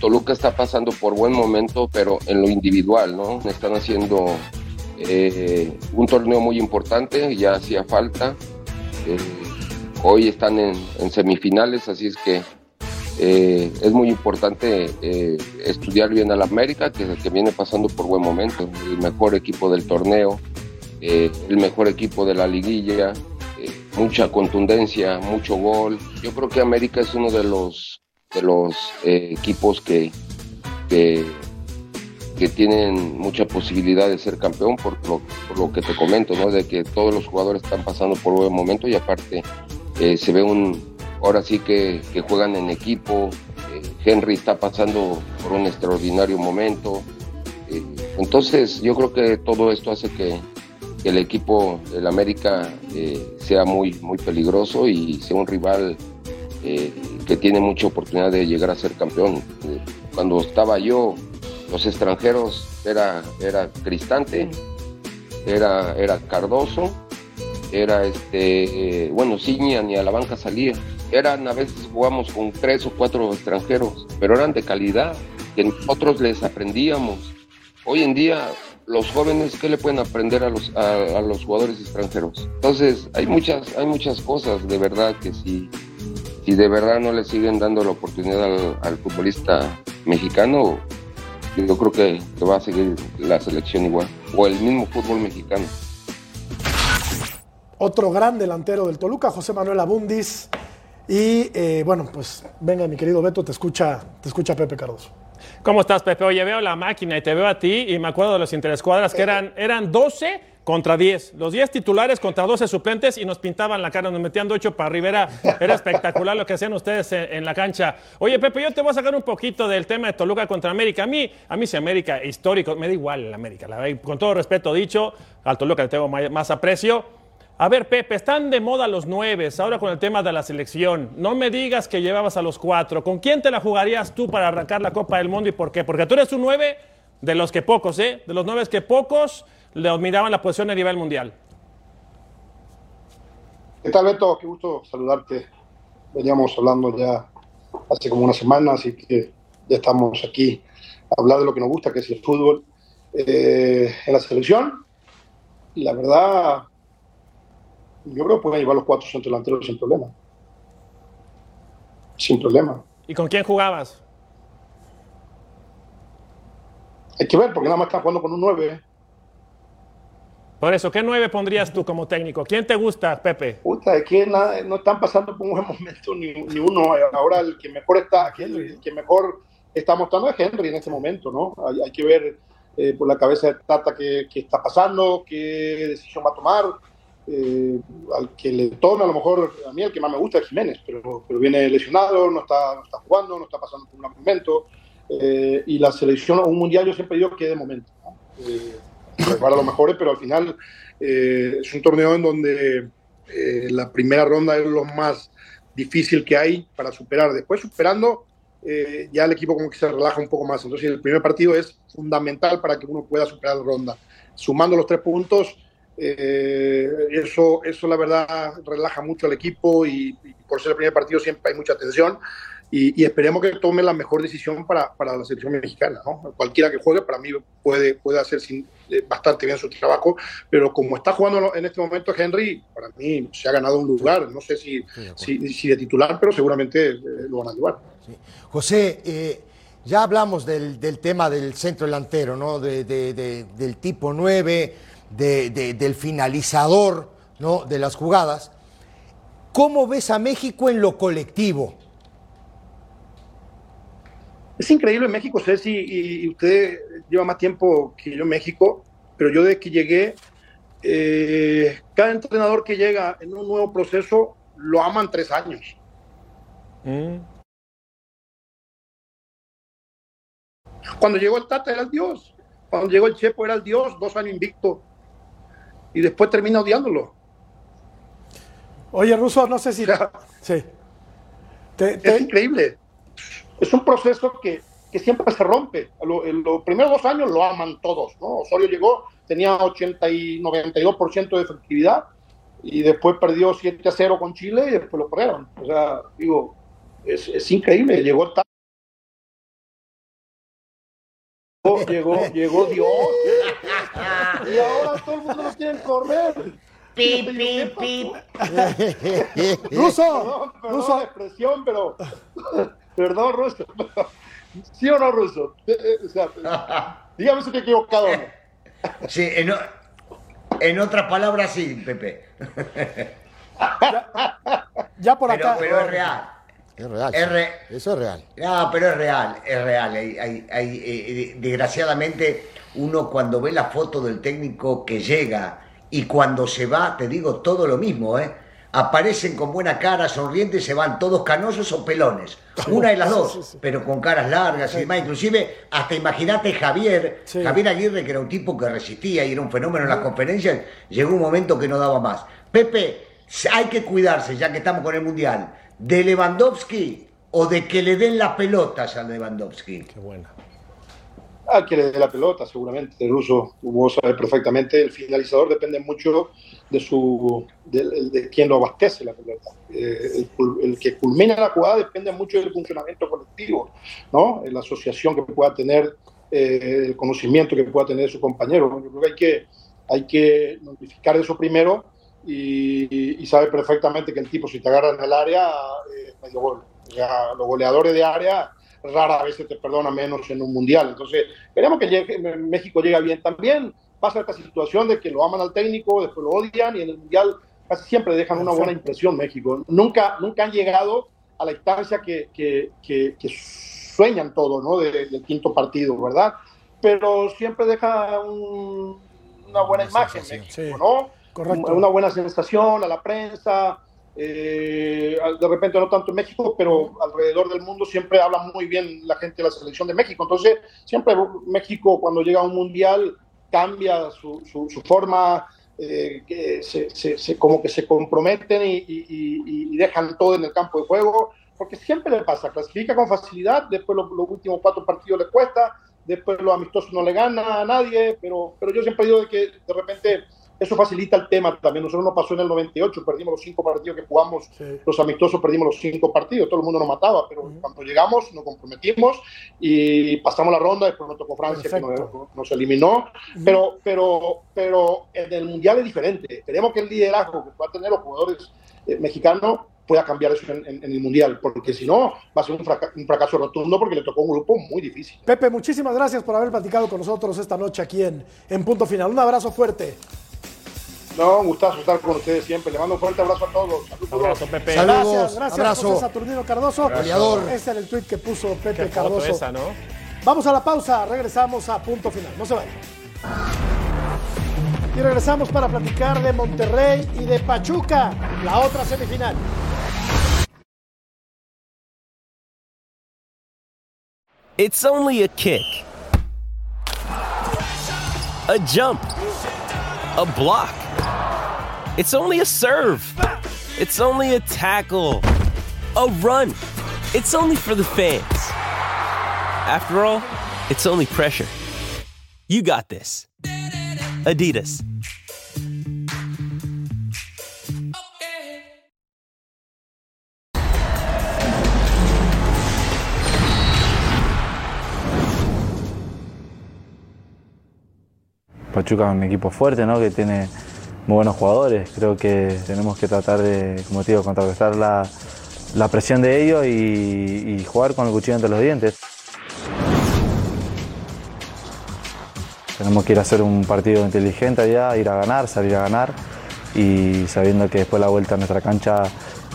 Toluca está pasando por buen momento, pero en lo individual, ¿no? Están haciendo eh, un torneo muy importante, ya hacía falta. Eh, hoy están en, semifinales, así es que eh, es muy importante estudiar bien al América, que, que viene pasando por buen momento, el mejor equipo del torneo, el mejor equipo de la liguilla, mucha contundencia, mucho gol. Yo creo que América es uno de los de los eh, equipos que, que, tienen mucha posibilidad de ser campeón por lo, que te comento, ¿no? de que todos los jugadores están pasando por buen momento y aparte eh, se ve un, ahora sí que, juegan en equipo, eh, Henry está pasando por un extraordinario momento, entonces yo creo que todo esto hace que, que el equipo del América sea muy, muy peligroso y sea un rival eh, que tiene mucha oportunidad de llegar a ser campeón. Eh, cuando estaba yo, los extranjeros era, era Cristante, era, era Cardoso, era este, eh, bueno, Ciña ni a la banca salía. Eran, a veces jugamos con tres o cuatro extranjeros, pero eran de calidad, que nosotros les aprendíamos. Hoy en día, los jóvenes, ¿qué le pueden aprender a los, a, los jugadores extranjeros? Entonces, hay muchas, hay muchas cosas de verdad que si si de verdad no le siguen dando la oportunidad al, futbolista mexicano, yo creo que, va a seguir la selección igual, o el mismo fútbol mexicano. Otro gran delantero del Toluca, José Manuel Abundis. Y eh, bueno, pues venga, mi querido Beto, te escucha, te escucha Pepe Cardoso. ¿Cómo estás, Pepe? Oye, veo la máquina y te veo a ti y me acuerdo de los interescuadras que eran, eran 12 contra 10. Los 10 titulares contra 12 suplentes y nos pintaban la cara, nos metían de 8 para Rivera. Era espectacular lo que hacían ustedes en, la cancha. Oye, Pepe, yo te voy a sacar un poquito del tema de Toluca contra América. A mí, a mí si América histórico, me da igual el América. La, con todo respeto dicho, al Toluca le tengo más aprecio. A ver, Pepe, están de moda los nueve, ahora con el tema de la selección. No me digas que llevabas a los cuatro. ¿Con quién te la jugarías tú para arrancar la Copa del Mundo y por qué? Porque tú eres un nueve de los que pocos, ¿eh? De los nueve que pocos le miraban la posición a nivel mundial. ¿Qué tal, Beto? Qué gusto saludarte. Veníamos hablando ya hace como una semana, así que ya estamos aquí a hablar de lo que nos gusta, que es el fútbol. Eh, en la selección, la verdad, yo creo que pueden llevar los cuatro centros delanteros sin problema. Sin problema. ¿Y con quién jugabas? Hay que ver, porque nada más están jugando con un 9. Por eso, ¿qué 9 pondrías tú como técnico? ¿Quién te gusta, Pepe? Puta, es que no están pasando por un buen momento ni, uno. Ahora el que mejor está, el que mejor está mostrando es Henry en este momento, ¿no? Hay, que ver eh, por la cabeza de Tata qué, qué, está pasando, qué decisión va a tomar. Eh, al que le tome, a lo mejor, a mí el que más me gusta es Jiménez, pero, pero viene lesionado, no está, no está jugando, no está pasando por un momento. Eh, y la selección un mundial yo siempre digo que de momento. ¿no? Eh, los mejores, pero al final eh, es un torneo en donde la primera ronda es lo más difícil que hay para superar. Después, superando, ya el equipo como que se relaja un poco más. Entonces, el primer partido es fundamental para que uno pueda superar la ronda. Sumando los tres puntos, eh, eso, eso la verdad relaja mucho al equipo y, por ser el primer partido siempre hay mucha tensión y, esperemos que tome la mejor decisión para, para la selección mexicana. ¿no? Cualquiera que juegue para mí puede, puede hacer sin, eh, bastante bien su trabajo, pero como está jugando en este momento Henry, para mí se ha ganado un lugar, no sé si, si, de titular, pero seguramente eh, lo van a llevar. José, ya hablamos del, tema del centro delantero, ¿no? del tipo 9, del finalizador ¿no? de las jugadas. ¿Cómo ves a México en lo colectivo? Es increíble en México, Ceci, y, usted lleva más tiempo que yo en México, pero yo desde que llegué, eh, cada entrenador que llega en un nuevo proceso lo aman tres años. Mm. Cuando llegó el Tata era el Dios. Cuando llegó el Chepo era el Dios, dos años invicto. Y después termina odiándolo. Oye, Russo, no sé si. <laughs> sí. Es increíble. Es un proceso que, siempre se rompe. en los primeros dos años lo aman todos. ¿no? Osorio llegó, tenía 80 y 92% de efectividad y después perdió 7 a 0 con Chile y después lo corrieron. O sea, digo, es, es increíble. Llegó llegó, llegó Dios. Y ahora todo el mundo lo quiere correr. Pip, pip, pip. Ruso, perdón, Ruso. la expresión, pero. <laughs> Perdón, Ruso. ¿Sí o no, Ruso? Eh, eh, o sea, <laughs> dígame si estoy equivocado o no. Sí, en, en otras palabras, sí, Pepe. Ya, por acá. Pero es real. Es real. Eso es real. No, pero es real, es real. Hay, eh, desgraciadamente, uno cuando ve la foto del técnico que llega y cuando se va, te digo todo lo mismo, ¿eh? Aparecen con buena cara, sonrientes, se van todos canosos o pelones. Una de las dos, pero con caras largas y demás. Inclusive, hasta imagínate Javier, Javier Aguirre, que era un tipo que resistía y era un fenómeno en las conferencias, llegó un momento que no daba más. Pepe, hay que cuidarse, ya que estamos con el Mundial de Lewandowski o de que le den las pelotas a Lewandowski? Qué buena. Ah, que le dé la pelota, seguramente. El ruso, vos sabés perfectamente, el finalizador depende mucho de su de, de quien lo abastece la pelota. Eh, el, que culmina la jugada depende mucho del funcionamiento colectivo, ¿no? La asociación que pueda tener, eh, el conocimiento que pueda tener su compañero. Yo creo que hay que, hay que notificar eso primero y, sabe perfectamente que el tipo, si te agarra en el área, eh, medio gol. los goleadores de área rara vez te perdona menos en un mundial. Entonces, queremos que México llegue bien. También pasa esta situación de que lo aman al técnico, después lo odian y en el mundial casi siempre dejan una buena impresión México. Nunca, nunca han llegado a la instancia que, que, que, sueñan todos, ¿no? del quinto partido, ¿verdad? Pero siempre deja una buena imagen México, ¿no? Una buena sensación a la prensa. Eh, de repente no tanto en México, pero alrededor del mundo siempre habla muy bien la gente de la selección de México. Entonces, siempre México cuando llega a un mundial cambia su, forma, eh, que se, como que se comprometen y, dejan todo en el campo de juego, porque siempre le pasa, clasifica con facilidad, después los, últimos cuatro partidos le cuesta, después los amistosos no le gana a nadie, pero, pero yo siempre digo de que de repente eso facilita el tema también. Nosotros nos pasó en el 98, perdimos los cinco partidos que jugamos, los amistosos perdimos los cinco partidos, todo el mundo nos mataba, pero cuando llegamos nos comprometimos y pasamos la ronda, después nos tocó Francia que nos, eliminó, pero, pero, pero en el Mundial es diferente. Queremos que el liderazgo que puedan tener los jugadores eh, mexicanos pueda cambiar eso en, el Mundial, porque si no va a ser un, un, fracaso rotundo porque le tocó un grupo muy difícil. Pepe, muchísimas gracias por haber platicado con nosotros esta noche aquí en, en Punto Final. Un abrazo fuerte. No, un gustazo estar con ustedes siempre. Le mando un fuerte abrazo a todos. Saludos. Abrazo, Pepe. Gracias, gracias, abrazo. José Saturnino Cardoso. Goleador. Este era el tweet que puso Pepe Cardoso. Esa, ¿no? Vamos a la pausa, regresamos a punto final. No se vayan. Y regresamos para platicar de Monterrey y de Pachuca, la otra semifinal. It's only a kick. A jump. A block. It's only a serve. It's only a tackle. A run. It's only for the fans. After all, it's only pressure. You got this. Adidas. Pachuca es un equipo fuerte, ¿no? que tiene muy buenos jugadores. Creo que tenemos que tratar de, como te digo, contrarrestar la, la presión de ellos y, jugar con el cuchillo entre los dientes. Tenemos que ir a hacer un partido inteligente allá, ir a ganar, salir a ganar y sabiendo que después de la vuelta a nuestra cancha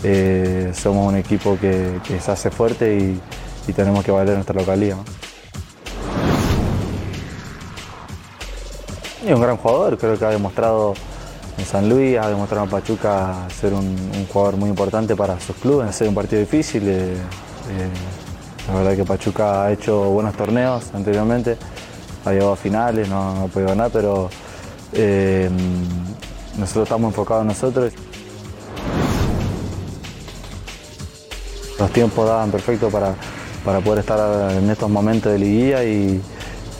eh, somos un equipo que, se hace fuerte y, tenemos que valer nuestra localidad. ¿no? Y un gran jugador, creo que ha demostrado en San Luis, ha demostrado en Pachuca ser un, jugador muy importante para sus clubes, hacer un partido difícil. Eh, eh, la verdad que Pachuca ha hecho buenos torneos anteriormente, ha llegado a finales, no, ha podido ganar, pero eh, nosotros estamos enfocados en nosotros. Los tiempos daban perfecto para, para poder estar en estos momentos de liguilla y,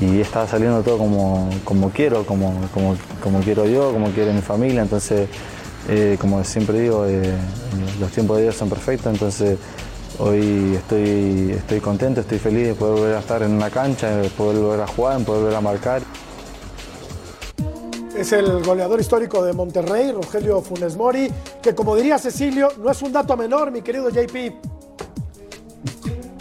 y está saliendo todo como, como quiero, como, como, como, quiero yo, como quiere mi familia. Entonces, eh, como siempre digo, eh, los tiempos de Dios son perfectos. Entonces, hoy estoy, estoy contento, estoy feliz de poder volver a estar en una cancha, de poder volver a jugar, de poder volver a marcar. Es el goleador histórico de Monterrey, Rogelio Funes Mori, que como diría Cecilio, no es un dato menor, mi querido JP.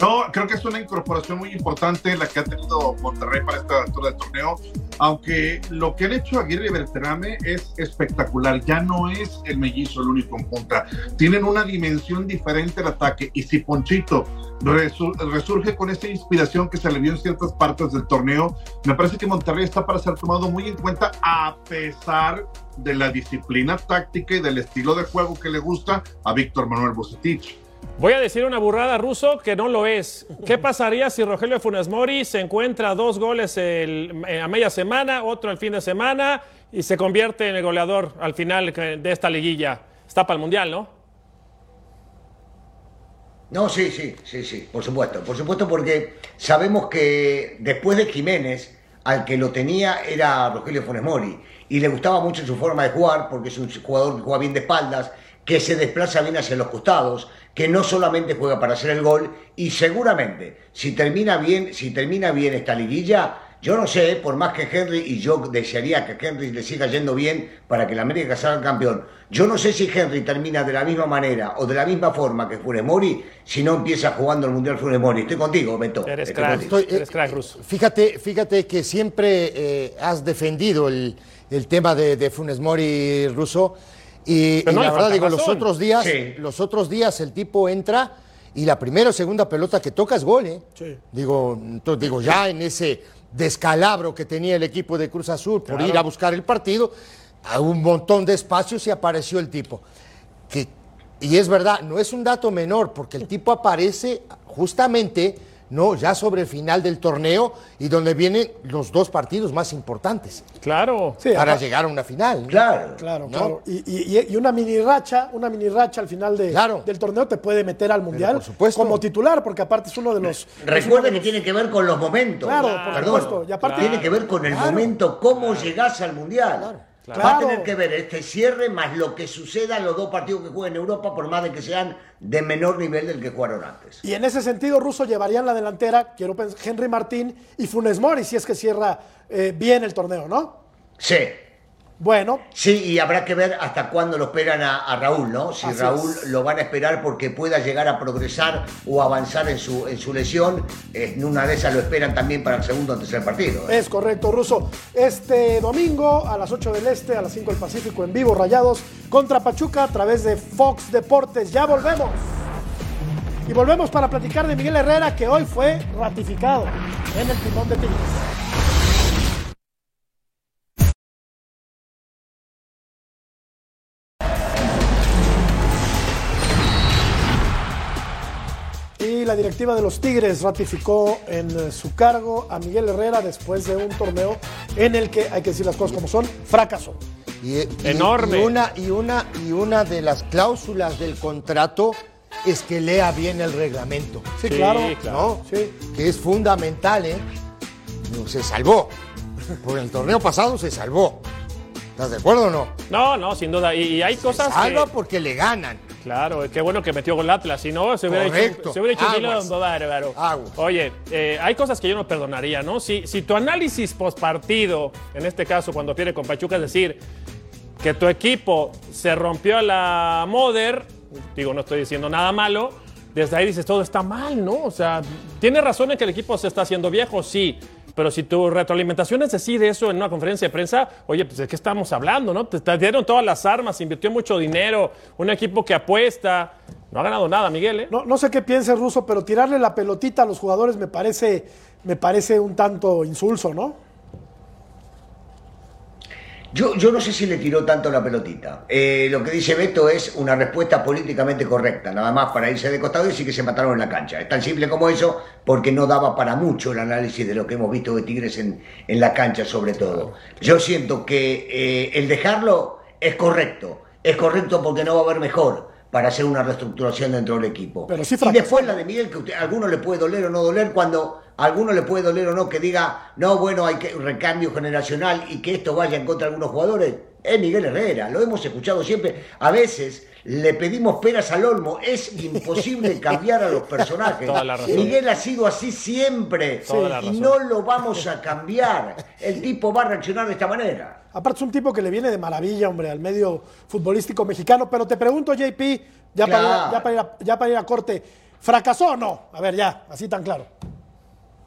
No, creo que es una incorporación muy importante la que ha tenido Monterrey para esta altura del torneo, aunque lo que han hecho Aguirre y Berterame es espectacular, ya no es el mellizo el único en punta, tienen una dimensión diferente al ataque y si Ponchito resurge con esa inspiración que se le vio en ciertas partes del torneo, me parece que Monterrey está para ser tomado muy en cuenta a pesar de la disciplina táctica y del estilo de juego que le gusta a Víctor Manuel Bucetich. Voy a decir una burrada ruso que no lo es. ¿Qué pasaría si Rogelio Funes Mori se encuentra dos goles eh, a media semana, otro el fin de semana y se convierte en el goleador al final de esta liguilla? Está para el Mundial, ¿no? No, sí, sí, sí, sí, por supuesto. Por supuesto porque sabemos que después de Jiménez, al que lo tenía era Rogelio Funes Mori. Y le gustaba mucho su forma de jugar porque es un jugador que juega bien de espaldas, que se desplaza bien hacia los costados, que no solamente juega para hacer el gol y seguramente si termina bien, si termina bien esta liguilla, yo no sé, por más que Henry, y yo desearía que Henry le siga yendo bien para que la América salga campeón, yo no sé si Henry termina de la misma manera o de la misma forma que Funes Mori si no empieza jugando el Mundial Funes Mori. Estoy contigo, Beto. Eres crack, eres crack ruso. Fíjate, fíjate que siempre eh, has defendido el, tema de, de Funes Mori ruso. Y, la verdad, digo, los otros días, los otros días el tipo entra y la primera o segunda pelota que toca es gol, ¿eh? Digo, entonces, digo, ya en ese descalabro que tenía el equipo de Cruz Azul por ir a buscar el partido, a un montón de espacios y apareció el tipo. Que, y es verdad, no es un dato menor, porque el tipo aparece justamente no, ya sobre el final del torneo y donde vienen los dos partidos más importantes. Claro. para llegar a una final. Claro. Claro, claro. Y, una mini racha, una mini racha al final de, del torneo te puede meter al Mundial como titular, porque aparte es uno de los... Recuerda que tiene que ver con los momentos. Claro, por supuesto. Y aparte, tiene que ver con el momento, cómo llegás al Mundial. Claro. Va a tener que ver este cierre más lo que suceda en los dos partidos que jueguen en Europa, por más de que sean de menor nivel del que jugaron antes. Y en ese sentido, Russo llevarían la delantera, quiero pensar, Henry Martín y Funes Mori, si es que cierra eh, bien el torneo, ¿no? Sí, bueno. Sí, y habrá que ver hasta cuándo lo esperan a, Raúl, ¿no? Si Raúl lo van a esperar porque pueda llegar a progresar o avanzar en su, en su lesión, en una de esas lo esperan también para el segundo o tercer partido. ¿eh? Es correcto, Ruso. Este domingo a las 8 del Este, a las 5 del Pacífico, en vivo, Rayados contra Pachuca a través de Fox Deportes. Ya volvemos. Y volvemos para platicar de Miguel Herrera, que hoy fue ratificado en el timón de Tigres. La directiva de los Tigres ratificó en eh, su cargo a Miguel Herrera después de un torneo en el que, hay que decir las cosas como son, fracasó. Y, Enorme. Y una, y, una, y una de las cláusulas del contrato es que lea bien el reglamento. Sí, claro. claro. Sí. Que es fundamental, ¿eh? Se salvó. Por el torneo pasado se salvó. ¿Estás de acuerdo o no? No, no, sin duda. Y, hay cosas. Se salva porque le ganan. Claro, qué bueno que metió gol Atlas, si no se hubiera hecho, se hubiera hecho bárbaro. Oye, eh, hay cosas que yo no perdonaría, ¿no? Si, si tu análisis post partido, en este caso cuando pierde con Pachuca, es decir, que tu equipo se rompió a la Moder, digo, no estoy diciendo nada malo, desde ahí dices todo está mal, ¿no? O sea, tiene razón en que el equipo se está haciendo viejo, sí, pero si tu retroalimentación es decir eso en una conferencia de prensa, oye, pues de qué estamos hablando, ¿no? Te, dieron todas las armas, invirtió mucho dinero, un equipo que apuesta. No ha ganado nada, Miguel. ¿eh? No, no sé qué piense Ruso, pero tirarle la pelotita a los jugadores me parece, me parece un tanto insulso, ¿no? Yo, yo no sé si le tiró tanto la pelotita. Eh, lo que dice Beto es una respuesta políticamente correcta, nada más para irse de costado y decir que se mataron en la cancha. Es tan simple como eso, porque no daba para mucho el análisis de lo que hemos visto de Tigres en, en la cancha, sobre todo. Yo siento que eh, el dejarlo es correcto. Es correcto porque no va a haber mejor para hacer una reestructuración dentro del equipo. Pero y después la de Miguel, que a alguno le puede doler o no doler cuando a alguno le puede doler o no que diga, no, bueno, hay que un recambio generacional y que esto vaya en contra de algunos jugadores. Es Miguel Herrera, lo hemos escuchado siempre. A veces le pedimos peras al olmo, es imposible <laughs> cambiar a los personajes. Miguel ha sido así siempre y no lo vamos a cambiar. El tipo va a reaccionar de esta manera. Aparte es un tipo que le viene de maravilla, hombre, al medio futbolístico mexicano. Pero te pregunto, JP, ya, para, ya, para, ya para ir a corte, ¿fracasó o no? A ver, ya, así tan claro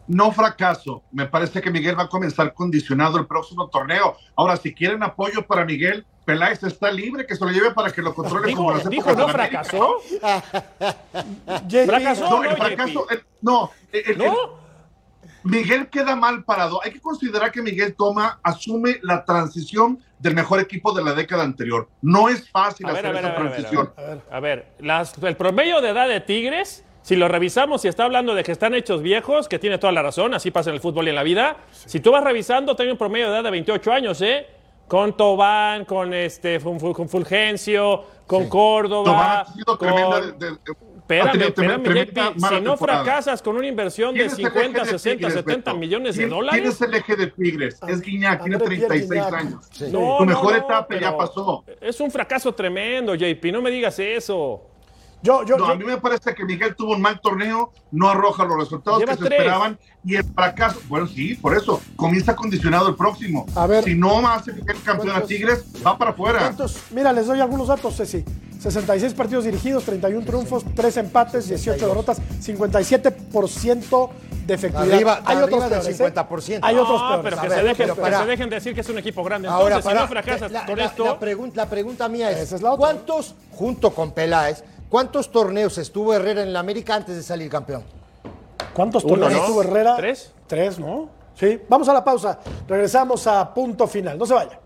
no fracaso. Me parece que Miguel va a comenzar condicionado el próximo torneo. Ahora, si quieren apoyo para Miguel, Peláez está libre, que se lo lleve para que lo controle como lo dijo, ¿no fracasó? ¿Fracasó? No, el fracaso, no, Miguel queda mal parado. Hay que considerar que Miguel toma, asume la transición del mejor equipo de la década anterior. No es fácil hacer esa transición. A ver, el promedio de edad de Tigres si lo revisamos, si está hablando de que están hechos viejos, que tiene toda la razón, así pasa en el fútbol y en la vida. Si tú vas revisando, tiene un promedio de edad de 28 años, ¿eh? Con Tobán, con, este, con Fulgencio, con Córdoba. Tobán ha sido tremenda. espérame, espérame, si no fracasas con una inversión de 50, 60, 70 millones de dólares. ¿Quién es el eje de Tigres? Es Guiñac, tiene 36 años. Tu mejor etapa ya pasó. Es un fracaso tremendo, JP, no me digas eso. Yo, yo, a mí me parece que Miguel tuvo un mal torneo, no arroja los resultados que se esperaban y el fracaso, bueno, sí, por eso, comienza condicionado el próximo. A ver, si no hace Miguel campeón a Tigres, va para afuera. Mira, les doy algunos datos, Ceci. 66 partidos dirigidos, 31 triunfos, 3 empates, 18 derrotas, 57% de efectividad. Arriba, hay otros del 50%. ¿eh? Hay otros peores. pero que, se, dejen, pero se dejen decir que es un equipo grande. Entonces, Ahora, para, si no fracasas la, con la, esto... La, pregunta, la pregunta mía es, es ¿cuántos, junto con Peláez, ¿Cuántos torneos estuvo Herrera en la América antes de salir campeón? ¿Cuántos torneos estuvo Herrera? ¿Tres? Tres, ¿no? Sí. Vamos a la pausa. Regresamos a punto final. No se vaya.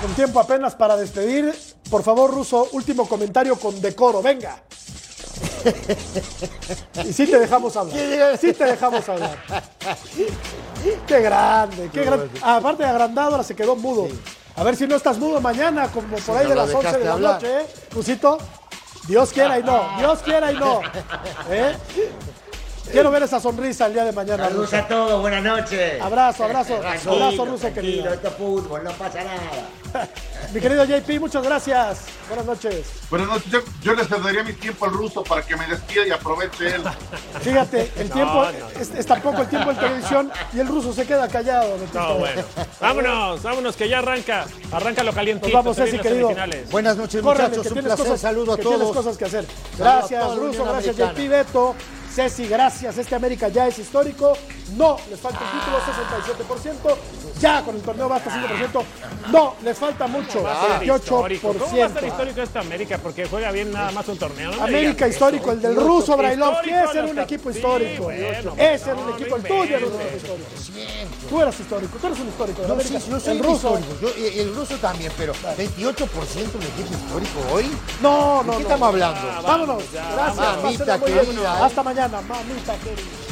Con tiempo apenas para despedir. Por favor, Ruso, último comentario con decoro. Venga. Y sí te dejamos hablar. Sí te dejamos hablar. Qué grande, qué grande. Aparte de agrandado, ahora se quedó mudo. A ver si no estás mudo mañana, como por ahí de las 11 de la noche, ¿eh? Cusito, Dios quiera y no, Dios quiera y no. ¿Eh? Quiero ver esa sonrisa el día de mañana. Saludos a todos, buenas noches. Abrazo, abrazo. abrazo, Ruso, querido. Esto es fútbol, no pasa nada. <laughs> Mi querido JP, muchas gracias. Buenas noches. Buenas noches. Yo, le cedería mi tiempo al ruso para que me despida y aproveche él. <laughs> Fíjate, el tiempo es, tampoco el tiempo en televisión y el ruso se queda callado. No, bueno. Vámonos, vámonos, que ya arranca. Arranca lo caliente. Nos vamos, Ceci, querido. Buenas noches, muchachos. Un placer. Cosas, Saludo a que todos. Tienes cosas que hacer. Gracias, Ruso. Gracias, JP Beto. Ceci, gracias. Este América ya es histórico. No, les falta el título, 67%. Ya con el torneo basta 5%. No, les falta mucho, 28%. ¿Cómo va a ser histórico esta América? Porque juega bien nada más un torneo. América histórico, el del ruso Brailov. ¿Quiere ser un equipo histórico? es ser un equipo, el tuyo era un equipo histórico. Tú eras histórico, tú eres un histórico. De América. Sí, yo soy el ruso. Yo, el ruso también, pero 28% un equipo histórico hoy. No, no. ¿De qué estamos hablando? Vámonos. Gracias. Hasta mañana, mamita querida.